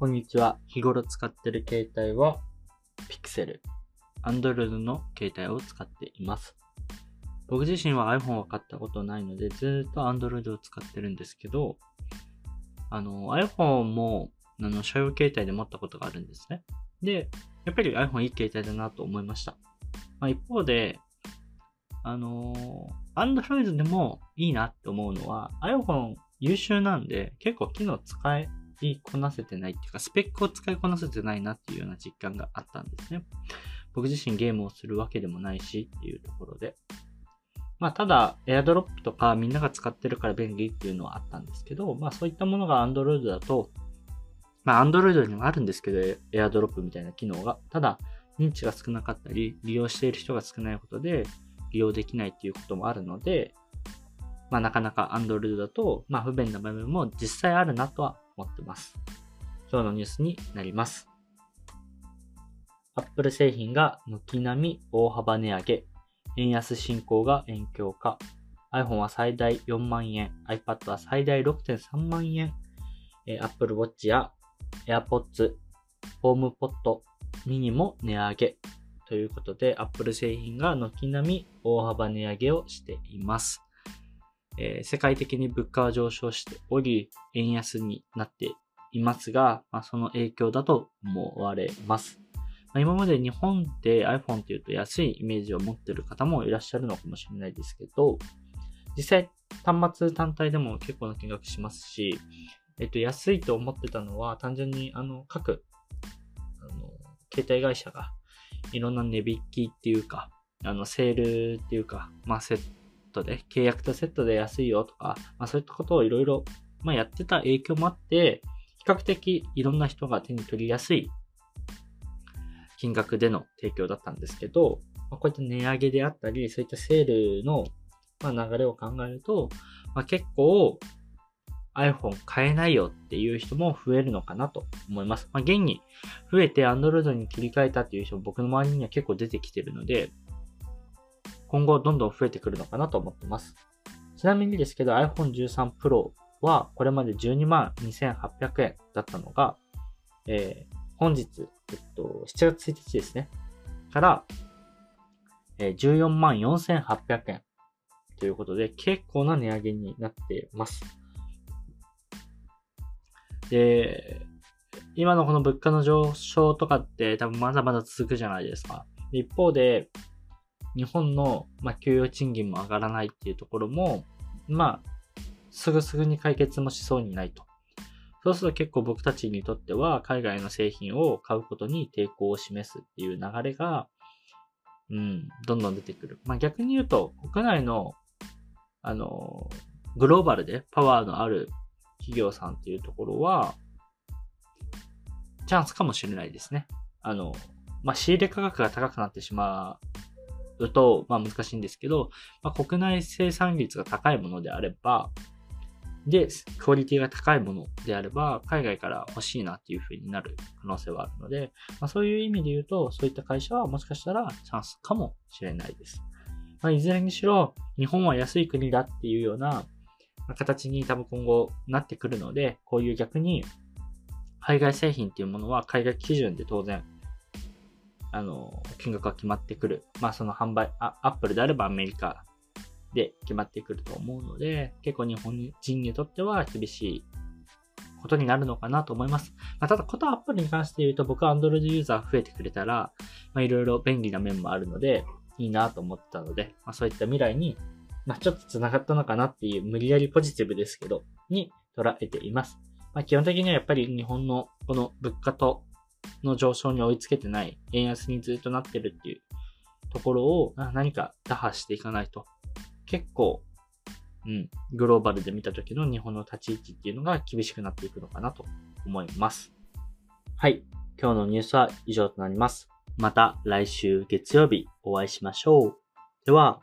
こんにちは。日頃使ってる携帯は Pixel。Android の携帯を使っています。僕自身は iPhone は買ったことないので、ずっと Android を使ってるんですけど、あの、iPhone も、あの、社用携帯で持ったことがあるんですね。で、やっぱり iPhone いい携帯だなと思いました。まあ、一方で、あのー、Android でもいいなって思うのは iPhone 優秀なんで結構機能使えいこなせてないっていうか、スペックを使いこなせてないなっていうような実感があったんですね。僕自身ゲームをするわけでもないしっていうところで。まあ、ただ、AirDrop とかみんなが使ってるから便利っていうのはあったんですけど、まあそういったものが Android だと、まあ Android にもあるんですけど、AirDrop みたいな機能が。ただ、認知が少なかったり、利用している人が少ないことで、利用できないっていうこともあるので、まあなかなか Android だと、まあ不便な場面も実際あるなとは思ってます。今日のニュースになります。Apple 製品が軒並み大幅値上げ、円安進行が遠鏡化、iPhone は最大4万円、iPad は最大6.3万円、Apple Watch や AirPods、HomePod、mini も値上げ、ということで、Apple 製品が軒並み大幅値上げをしています。えー、世界的に物価は上昇しており、円安になっていますが、まあ、その影響だと思われます。まあ、今まで日本で iPhone っていうと安いイメージを持ってる方もいらっしゃるのかもしれないですけど、実際端末単体でも結構な金額しますし、えっと、安いと思ってたのは単純にあの各あの携帯会社がいろんな値引きっていうか、あの、セールっていうか、まあ、セットで、契約とセットで安いよとか、まあ、そういったことをいろいろ、ま、やってた影響もあって、比較的いろんな人が手に取りやすい金額での提供だったんですけど、まあ、こういった値上げであったり、そういったセールの、ま、流れを考えると、まあ、結構 iPhone 買えないよっていう人も増えるのかなと思います。まあ、現に増えて Android に切り替えたっていう人も僕の周りには結構出てきてるので、今後どんどん増えてくるのかなと思ってます。ちなみにですけど iPhone 13 Pro はこれまで12万2800円だったのが、えー、本日、えっと、7月1日ですね。から、えー、14万4800円ということで結構な値上げになっています。で、今のこの物価の上昇とかって多分まだまだ続くじゃないですか。一方で、日本の、まあ、給与賃金も上がらないっていうところも、まあ、すぐすぐに解決もしそうにないと。そうすると結構僕たちにとっては海外の製品を買うことに抵抗を示すっていう流れが、うん、どんどん出てくる。まあ逆に言うと、国内の、あの、グローバルでパワーのある企業さんっていうところは、チャンスかもしれないですね。あの、まあ、仕入れ価格が高くなってしまうと、まあ、難しいんですけど、まあ、国内生産率が高いものであれば、で、クオリティが高いものであれば、海外から欲しいなっていう風になる可能性はあるので、まあ、そういう意味で言うと、そういった会社はもしかしたらチャンスかもしれないです。まあ、いずれにしろ、日本は安い国だっていうような形に多分今後なってくるので、こういう逆に海外製品っていうものは海外基準で当然、あの、金額が決まってくる。まあその販売、アップルであればアメリカで決まってくると思うので、結構日本人にとっては厳しいことになるのかなと思います。まあ、ただ、ことアップルに関して言うと、僕は Android ユーザー増えてくれたら、まあ、いろいろ便利な面もあるので、いいなと思ったので、まあ、そういった未来にまあ、ちょっと繋がったのかなっていう無理やりポジティブですけど、に捉えています。まあ、基本的にはやっぱり日本のこの物価との上昇に追いつけてない、円安にずっとなってるっていうところを何か打破していかないと、結構、うん、グローバルで見た時の日本の立ち位置っていうのが厳しくなっていくのかなと思います。はい。今日のニュースは以上となります。また来週月曜日お会いしましょう。では、